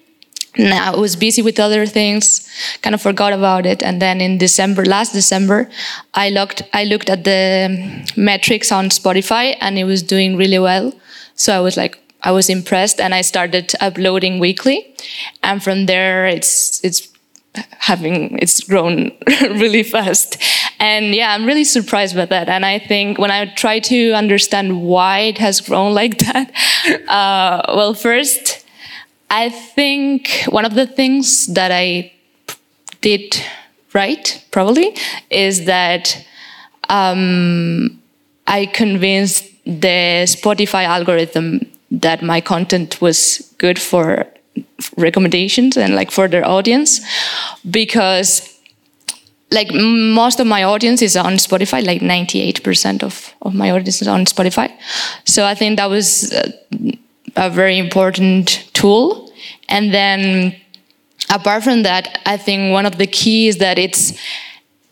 And I was busy with other things, kind of forgot about it. And then in December, last December, I looked, I looked at the metrics on Spotify and it was doing really well. So I was like, I was impressed and I started uploading weekly. And from there, it's, it's having, it's grown [LAUGHS] really fast. And yeah, I'm really surprised by that. And I think when I try to understand why it has grown [LAUGHS] like that, uh, well, first, I think one of the things that I did right, probably, is that um, I convinced the Spotify algorithm that my content was good for recommendations and like for their audience because like most of my audience is on Spotify, like 98% of, of my audience is on Spotify. So I think that was a, a very important tool. And then apart from that, I think one of the keys that it's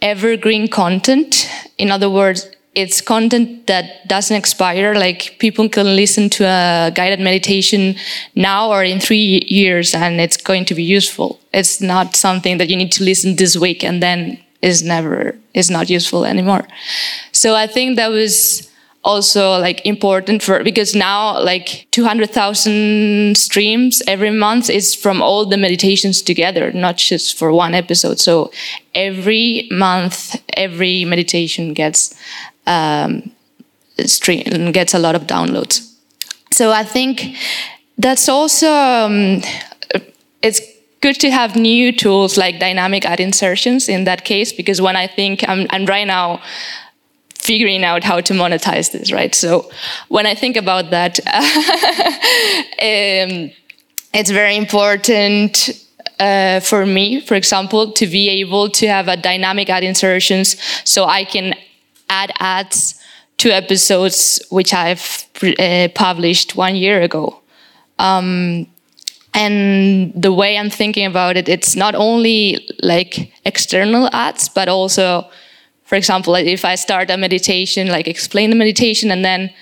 evergreen content. In other words, it's content that doesn't expire. Like people can listen to a guided meditation now or in three years and it's going to be useful. It's not something that you need to listen this week and then is never is not useful anymore. So I think that was also like important for because now like 200,000 streams every month is from all the meditations together not just for one episode so every month every meditation gets um, stream gets a lot of downloads so i think that's also um, it's good to have new tools like dynamic ad insertions in that case because when i think i'm, I'm right now figuring out how to monetize this, right? So when I think about that, [LAUGHS] um, it's very important uh, for me, for example, to be able to have a dynamic ad insertions so I can add ads to episodes which I've uh, published one year ago. Um, and the way I'm thinking about it, it's not only like external ads, but also for example, if I start a meditation, like explain the meditation, and then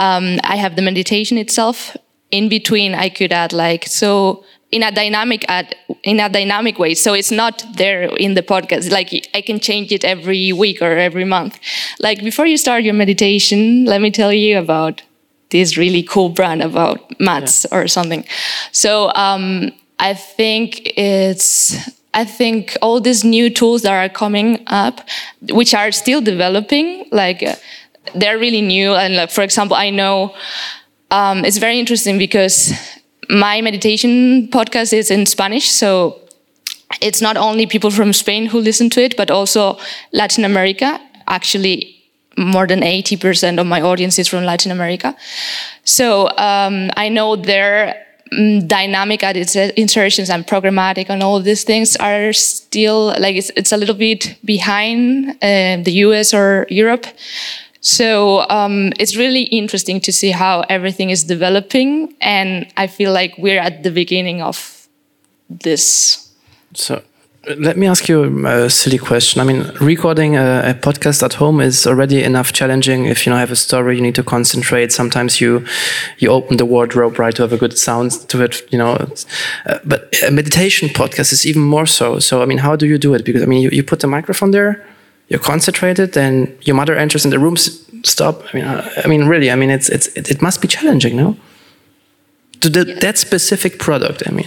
um, I have the meditation itself. In between, I could add like so in a dynamic ad, in a dynamic way. So it's not there in the podcast. Like I can change it every week or every month. Like before you start your meditation, let me tell you about this really cool brand about mats yeah. or something. So um, I think it's I think all these new tools that are coming up, which are still developing, like uh, they're really new. And like, for example, I know um, it's very interesting because my meditation podcast is in Spanish, so it's not only people from Spain who listen to it, but also Latin America. Actually, more than 80% of my audience is from Latin America. So um, I know their Mm, dynamic ad insertions and programmatic and all these things are still like it's, it's a little bit behind uh, the US or Europe. So um, it's really interesting to see how everything is developing, and I feel like we're at the beginning of this. So let me ask you a silly question. I mean, recording a, a, podcast at home is already enough challenging. If you know have a story, you need to concentrate. Sometimes you you open the wardrobe right to have a good sound to it. You know, uh, but a meditation podcast is even more so. So I mean, how do you do it? Because I mean, you, you put the microphone there, you're concentrated, then your mother enters and the room stop. I mean, uh, I mean, really, I mean, it's it's it, it must be challenging, no? To the, yeah. that specific product, I mean.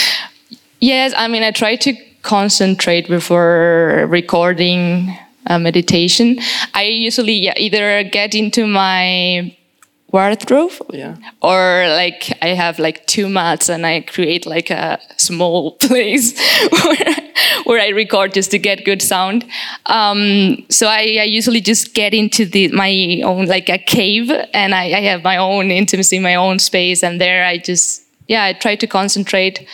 [LAUGHS] yes, I mean, I try to concentrate before recording a meditation. I usually yeah, either get into my wardrobe yeah. or like I have like two mats and I create like a small [LAUGHS] place where, where I record just to get good sound. Um, so I, I, usually just get into the my own like a cave and I, I have my own intimacy, my own space, and there I just yeah I try to concentrate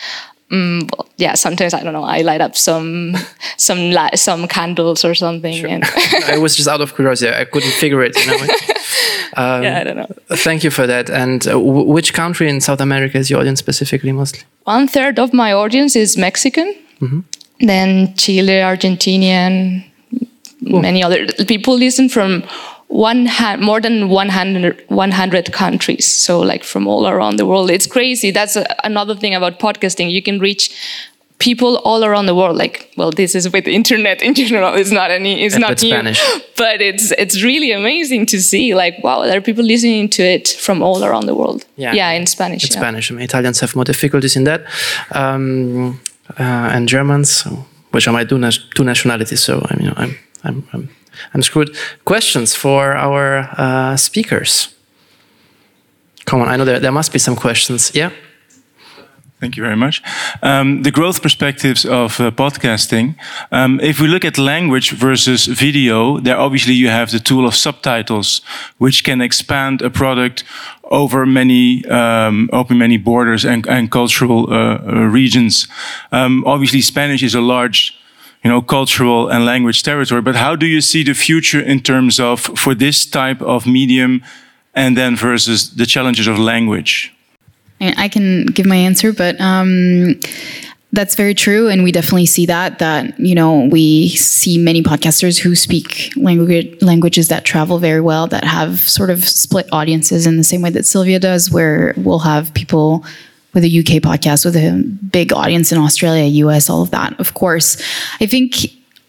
Mm, yeah, sometimes I don't know. I light up some [LAUGHS] some some candles or something. Sure. And [LAUGHS] I was just out of curiosity. I couldn't figure it. You know? [LAUGHS] um, yeah, I don't know. Thank you for that. And uh, which country in South America is your audience specifically mostly? One third of my audience is Mexican. Mm-hmm. Then Chile, Argentinian, cool. many other people listen from one ha- more than 100, 100 countries. So like from all around the world. It's crazy. That's a, another thing about podcasting. You can reach people all around the world. Like, well, this is with the internet in general. It's not any, it's not new, Spanish. [LAUGHS] but it's, it's really amazing to see like, wow, there are people listening to it from all around the world. Yeah. Yeah. In Spanish. In yeah. Spanish. I mean, Italians have more difficulties in that. Um, uh, and Germans, which are my two, two nationalities. So I mean, I'm, I'm, I'm I'm screwed. Questions for our uh, speakers? Come on, I know there, there must be some questions. Yeah? Thank you very much. Um, the growth perspectives of uh, podcasting. Um, if we look at language versus video, there obviously you have the tool of subtitles, which can expand a product over many, um, over many borders and, and cultural uh, uh regions. Um, obviously, Spanish is a large you know, cultural and language territory. But how do you see the future in terms of for this type of medium and then versus the challenges of language? I can give my answer, but um, that's very true, and we definitely see that. That you know, we see many podcasters who speak language languages that travel very well, that have sort of split audiences in the same way that Silvia does, where we'll have people with a UK podcast with a big audience in Australia, US, all of that. Of course, I think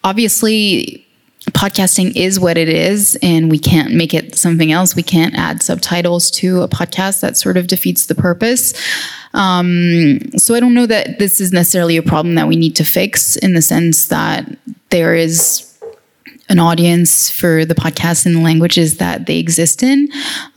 obviously podcasting is what it is and we can't make it something else. We can't add subtitles to a podcast. That sort of defeats the purpose. Um, so I don't know that this is necessarily a problem that we need to fix in the sense that there is an audience for the podcast in the languages that they exist in.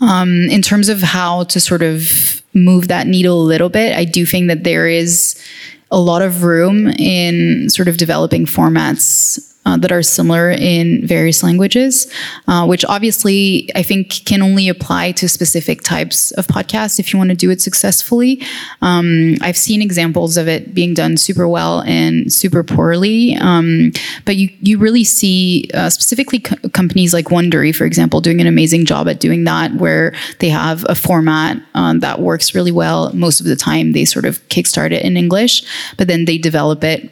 Um, in terms of how to sort of move that needle a little bit, I do think that there is a lot of room in sort of developing formats uh, that are similar in various languages, uh, which obviously I think can only apply to specific types of podcasts if you want to do it successfully. Um, I've seen examples of it being done super well and super poorly, um, but you you really see uh, specifically co- companies like Wondery, for example, doing an amazing job at doing that, where they have a format um, that works really well. Most of the time, they sort of kickstart it in English, but then they develop it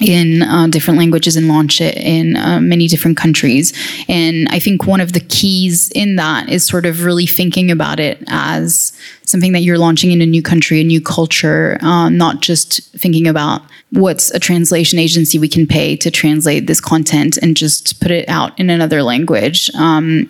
in uh, different languages and launch it in uh, many different countries. And I think one of the keys in that is sort of really thinking about it as something that you're launching in a new country, a new culture, uh, not just thinking about what's a translation agency we can pay to translate this content and just put it out in another language. Um,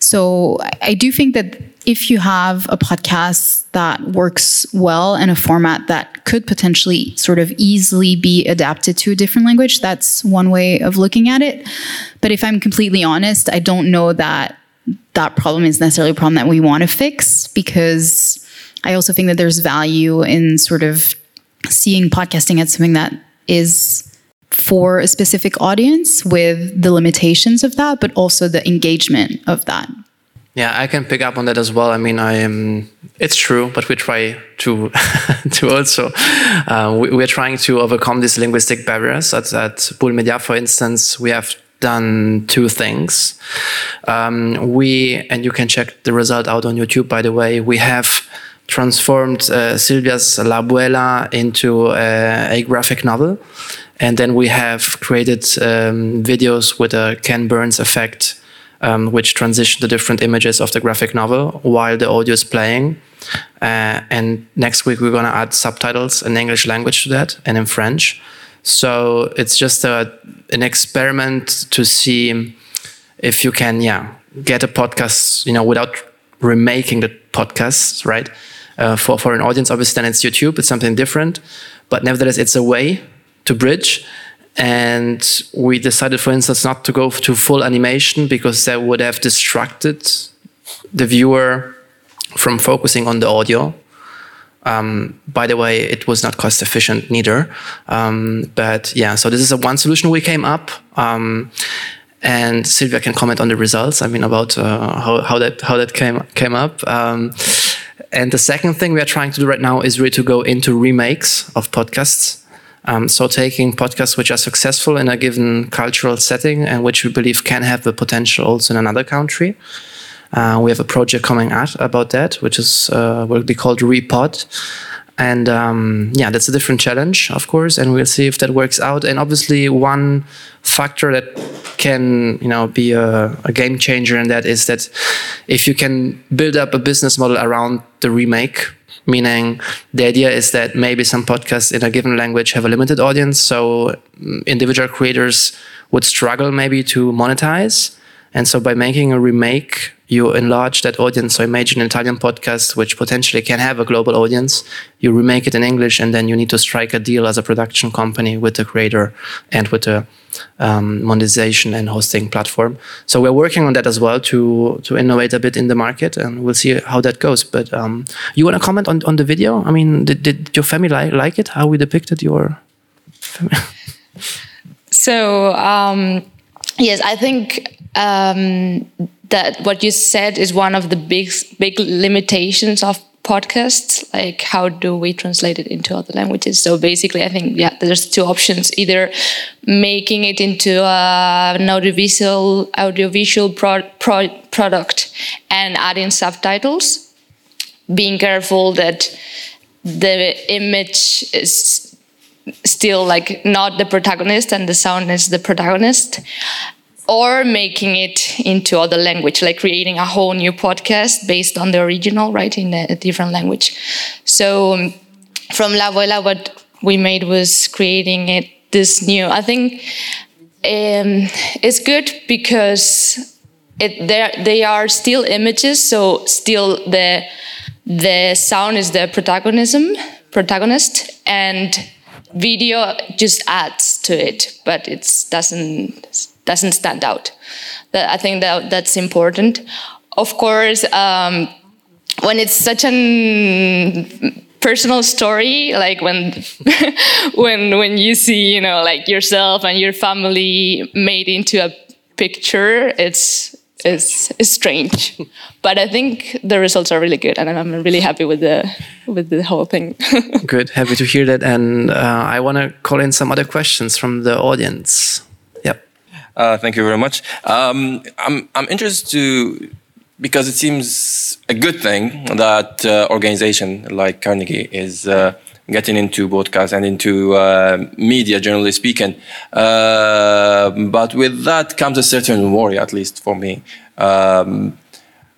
so I do think that if you have a podcast that works well in a format that could potentially sort of easily be adapted to a different language, that's one way of looking at it. But if I'm completely honest, I don't know that that problem is necessarily a problem that we want to fix because I also think that there's value in sort of seeing podcasting as something that is for a specific audience with the limitations of that, but also the engagement of that. Yeah, I can pick up on that as well. I mean, I am. It's true, but we try to [LAUGHS] to also uh, we, are trying to overcome these linguistic barriers. At at Bull Media, for instance, we have done two things. Um, we and you can check the result out on YouTube. By the way, we have transformed uh, Silvia's La Abuela into uh, a graphic novel, and then we have created um, videos with a Ken Burns effect um, which transition the different images of the graphic novel while the audio is playing. Uh, and next week we're gonna add subtitles in English language to that and in French. So it's just a, an experiment to see if you can, yeah, get a podcast, you know, without remaking the podcast, right? Uh, for for an audience, obviously, then it's YouTube. It's something different, but nevertheless, it's a way to bridge and we decided, for instance, not to go to full animation because that would have distracted the viewer from focusing on the audio. Um, by the way, it was not cost efficient neither. Um, but yeah, so this is a one solution we came up. Um, and Silvia can comment on the results. I mean, about uh, how, how that how that came came up. Um, and the second thing we are trying to do right now is really to go into remakes of podcasts. Um, so taking podcasts which are successful in a given cultural setting and which we believe can have the potential also in another country. Uh, we have a project coming out about that, which is uh, will be called Repod. And um, yeah, that's a different challenge, of course, and we'll see if that works out. And obviously, one factor that can you know be a, a game changer in that is that if you can build up a business model around the remake meaning the idea is that maybe some podcasts in a given language have a limited audience so mm, individual creators would struggle maybe to monetize and so by making a remake you enlarge that audience so imagine an italian podcast which potentially can have a global audience you remake it in english and then you need to strike a deal as a production company with the creator and with the um, monetization and hosting platform. So we're working on that as well to to innovate a bit in the market, and we'll see how that goes. But um, you want to comment on, on the video? I mean, did, did your family like, like it? How we depicted your family? [LAUGHS] so um, yes, I think um, that what you said is one of the big big limitations of podcasts like how do we translate it into other languages? So basically i think yeah there's two options either making it into an audiovisual audiovisual pro pro product and adding subtitles being careful that the image is still like not the protagonist and the sound is the protagonist or making it into other language, like creating a whole new podcast based on the original, right, in a, different language. So um, from La Abuela, what we made was creating it this new. I think um, it's good because it they are still images, so still the the sound is the protagonism protagonist, and video just adds to it, but it doesn't doesn't stand out. That I think that that's important. Of course, um, when it's such an personal story like when [LAUGHS] when when you see you know like yourself and your family made into a picture it's it's, it's strange. [LAUGHS] But i think the results are really good and i'm really happy with the with the whole thing. [LAUGHS] Good. Happy to hear that. And uh, i want to call in some other questions from the audience. Yep. Uh, thank you very much. Um, i'm i'm interested to because it seems a good thing that uh, organization like Carnegie is uh, getting into podcasts and into uh, media, generally speaking. Uh, but with that comes a certain worry, at least for me. Um,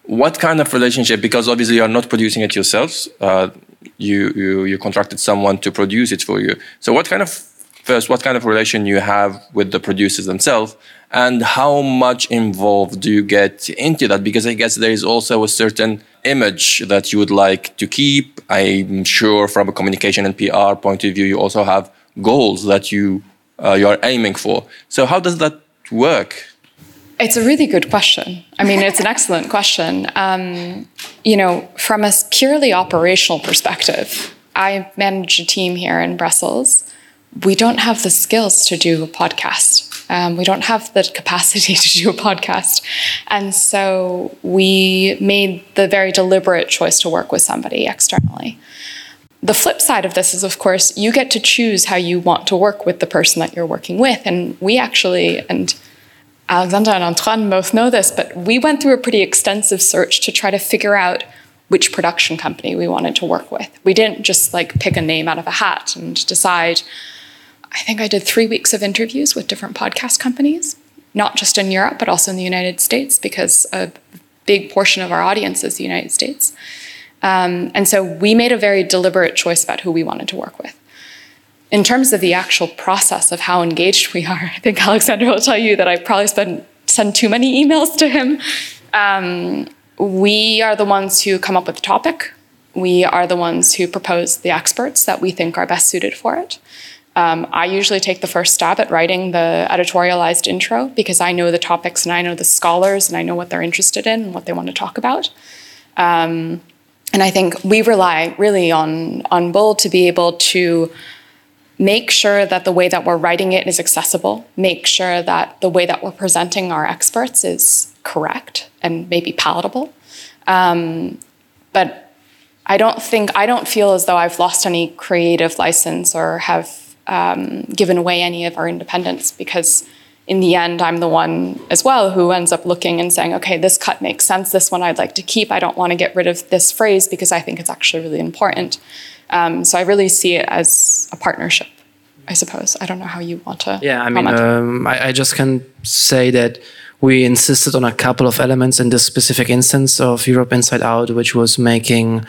what kind of relationship? Because obviously you are not producing it yourselves. Uh, you, you you contracted someone to produce it for you. So what kind of first what kind of relation you have with the producers themselves? and how much involved do you get into that because i guess there is also a certain image that you would like to keep i'm sure from a communication and pr point of view you also have goals that you uh, you are aiming for so how does that work it's a really good question. I mean, it's an excellent question. Um, you know, from a purely operational perspective, I manage a team here in Brussels. We don't have the skills to do a podcast um, we don't have the capacity [LAUGHS] to do a podcast. And so we made the very deliberate choice to work with somebody externally. The flip side of this is, of course, you get to choose how you want to work with the person that you're working with. And we actually, and Alexander and Antoine both know this, but we went through a pretty extensive search to try to figure out which production company we wanted to work with. We didn't just like pick a name out of a hat and decide, I think I did three weeks of interviews with different podcast companies, not just in Europe, but also in the United States, because a big portion of our audience is the United States. Um, and so we made a very deliberate choice about who we wanted to work with. In terms of the actual process of how engaged we are, I think Alexander will tell you that I probably spend, send too many emails to him. Um, we are the ones who come up with the topic. We are the ones who propose the experts that we think are best suited for it. Um, I usually take the first stab at writing the editorialized intro because I know the topics and I know the scholars and I know what they're interested in and what they want to talk about. Um, and I think we rely really on on Bull to be able to make sure that the way that we're writing it is accessible, make sure that the way that we're presenting our experts is correct and maybe palatable. Um, but I don't think I don't feel as though I've lost any creative license or have um, given away any of our independence because in the end, I'm the one as well who ends up looking and saying, okay, this cut makes sense. This one I'd like to keep. I don't want to get rid of this phrase because I think it's actually really important. Um, so I really see it as a partnership, I suppose. I don't know how you want to. Yeah, I mean, um, I, I just can say that we insisted on a couple of elements in this specific instance of Europe Inside Out, which was making,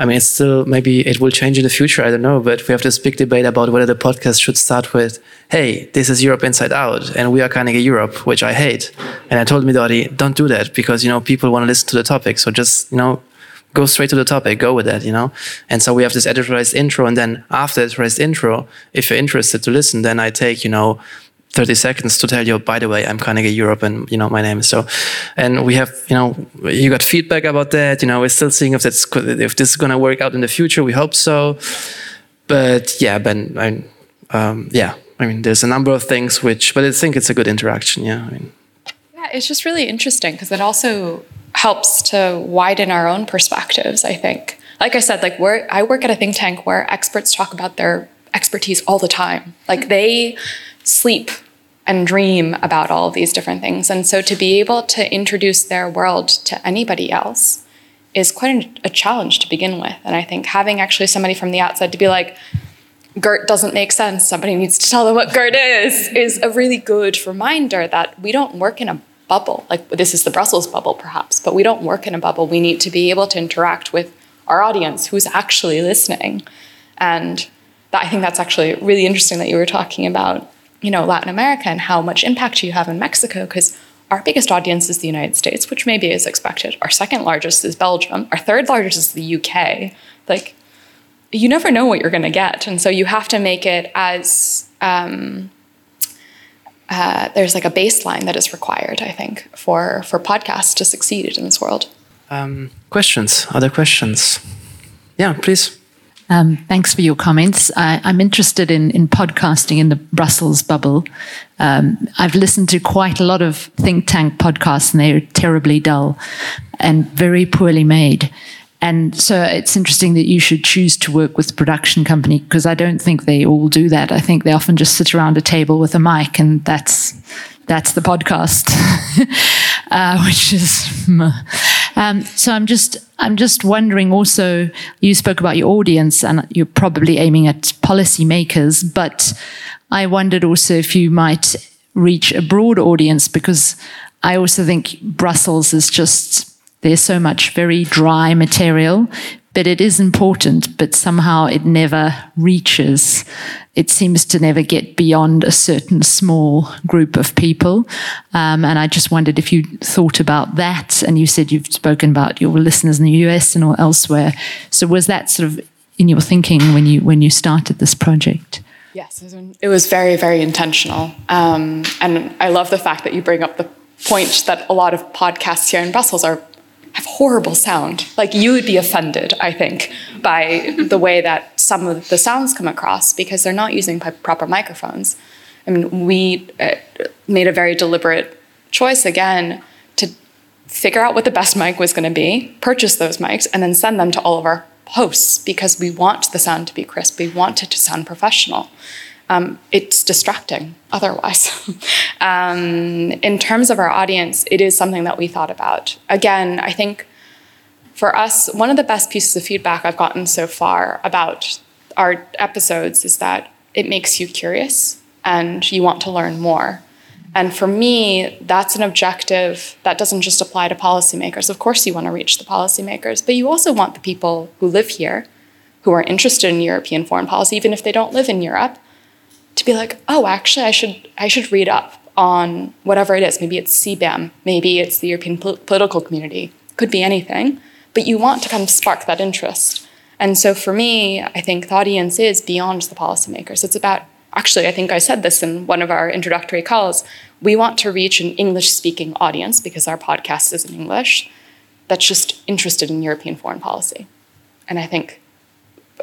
I mean, it's still, maybe it will change in the future, I don't know, but we have this big debate about whether the podcast should start with, hey, this is Europe Inside Out, and we are Carnegie Europe, which I hate. And I told Midori, don't do that, because, you know, people want to listen to the topic, so just, you know, go straight to the topic, go with that, you know? And so we have this editorialized intro, and then after editorialized intro, if you're interested to listen, then I take, you know, 30 seconds to tell you, by the way, I'm Carnegie Europe and, you know, my name is so. And we have, you know, you got feedback about that. You know, we're still seeing if that's, if this is going to work out in the future. We hope so. But yeah, Ben, I, um, yeah, I mean, there's a number of things which, but I think it's a good interaction. Yeah. I mean, yeah, it's just really interesting because it also helps to widen our own perspectives, I think. Like I said, like we're, I work at a think tank where experts talk about their expertise all the time. Like they, sleep and dream about all of these different things. And so to be able to introduce their world to anybody else is quite a challenge to begin with. And I think having actually somebody from the outside to be like, GERD doesn't make sense, somebody needs to tell them what GERD is, is a really good reminder that we don't work in a bubble. Like this is the Brussels bubble, perhaps, but we don't work in a bubble. We need to be able to interact with our audience who's actually listening. And that, I think that's actually really interesting that you were talking about you know, Latin America and how much impact you have in Mexico, because our biggest audience is the United States, which maybe is expected. Our second largest is Belgium. Our third largest is the UK. Like, you never know what you're going to get. And so you have to make it as um, uh, there's like a baseline that is required, I think, for, for podcasts to succeed in this world. Um, questions? Other questions? Yeah, please. Um, thanks for your comments. I, am interested in, in podcasting in the Brussels bubble. Um, I've listened to quite a lot of think tank podcasts, and they're terribly dull and very poorly made. And so it's interesting that you should choose to work with a production company because I don't think they all do that. I think they often just sit around a table with a mic, and that's that's the podcast, [LAUGHS] uh, which is. [LAUGHS] Um, so I'm just I'm just wondering. Also, you spoke about your audience, and you're probably aiming at policymakers. But I wondered also if you might reach a broad audience because I also think Brussels is just there's so much very dry material, but it is important, but somehow it never reaches. It seems to never get beyond a certain small group of people. Um, and I just wondered if you thought about that. And you said you've spoken about your listeners in the US and or elsewhere. So was that sort of in your thinking when you when you started this project? Yes, it was very, very intentional. Um, and I love the fact that you bring up the point that a lot of podcasts here in Brussels are have horrible sound. Like you would be offended, I think, by the way that some of the sounds come across because they're not using proper microphones. I mean, we uh, made a very deliberate choice again to figure out what the best mic was going to be, purchase those mics, and then send them to all of our hosts because we want the sound to be crisp. We want it to sound professional um, it's distracting otherwise. [LAUGHS] um, in terms of our audience, it is something that we thought about. Again, I think for us, one of the best pieces of feedback I've gotten so far about our episodes is that it makes you curious and you want to learn more. And for me, that's an objective that doesn't just apply to policymakers. Of course, you want to reach the policymakers, but you also want the people who live here, who are interested in European foreign policy, even if they don't live in Europe, to be like, oh, actually, I should I should read up on whatever it is. Maybe it's CBAM, maybe it's the European pol- political community, could be anything. But you want to kind of spark that interest. And so for me, I think the audience is beyond the policymakers. It's about actually, I think I said this in one of our introductory calls. We want to reach an English speaking audience because our podcast is in English that's just interested in European foreign policy. And I think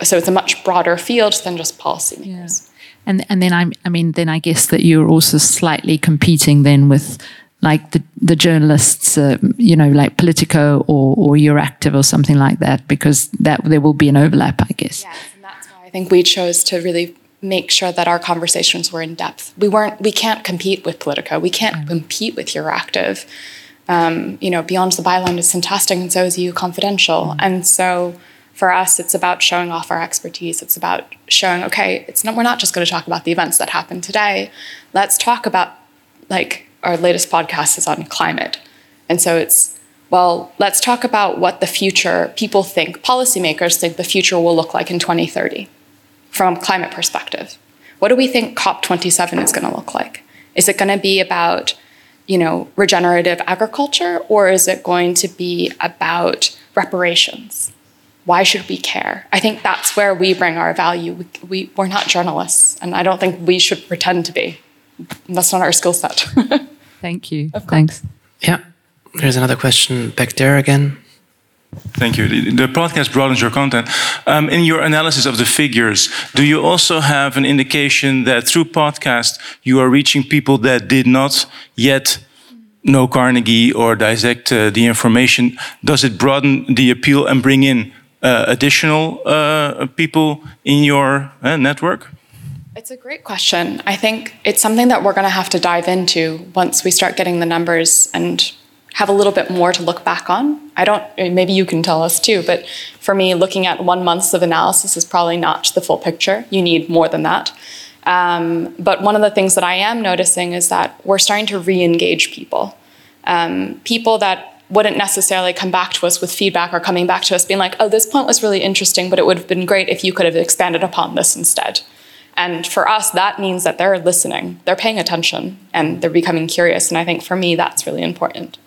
so it's a much broader field than just policymakers. Yeah. And and then I I mean then I guess that you're also slightly competing then with like the the journalists, uh, you know, like Politico or or Euractiv or something like that, because that there will be an overlap, I guess. Yes, and that's why I think we chose to really make sure that our conversations were in depth. We weren't. We can't compete with Politico. We can't mm. compete with Euractiv. Um, you know, Beyond the Byline is fantastic, and so is EU Confidential, mm. and so for us, it's about showing off our expertise. It's about showing, okay, it's not, we're not just going to talk about the events that happened today. Let's talk about, like, our latest podcast is on climate. And so it's, well, let's talk about what the future people think, policymakers think the future will look like in 2030 from climate perspective. What do we think COP27 is going to look like? Is it going to be about, you know, regenerative agriculture or is it going to be about reparations? Why should we care? I think that's where we bring our value. We, we, we're not journalists, and I don't think we should pretend to be. That's not our skill set. [LAUGHS] Thank you. Thanks. Yeah. There's another question back there again. Thank you. The podcast broadens your content. Um, in your analysis of the figures, do you also have an indication that through podcast you are reaching people that did not yet know Carnegie or dissect uh, the information? Does it broaden the appeal and bring in additional uh, people in your uh, network? It's a great question. I think it's something that we're going to have to dive into once we start getting the numbers and have a little bit more to look back on. I don't, maybe you can tell us too, but for me, looking at one month of analysis is probably not the full picture. You need more than that. Um, but one of the things that I am noticing is that we're starting to re engage people. Um, people that wouldn't necessarily come back to us with feedback or coming back to us being like, oh, this point was really interesting, but it would have been great if you could have expanded upon this instead. And for us, that means that they're listening, they're paying attention, and they're becoming curious. And I think for me, that's really important.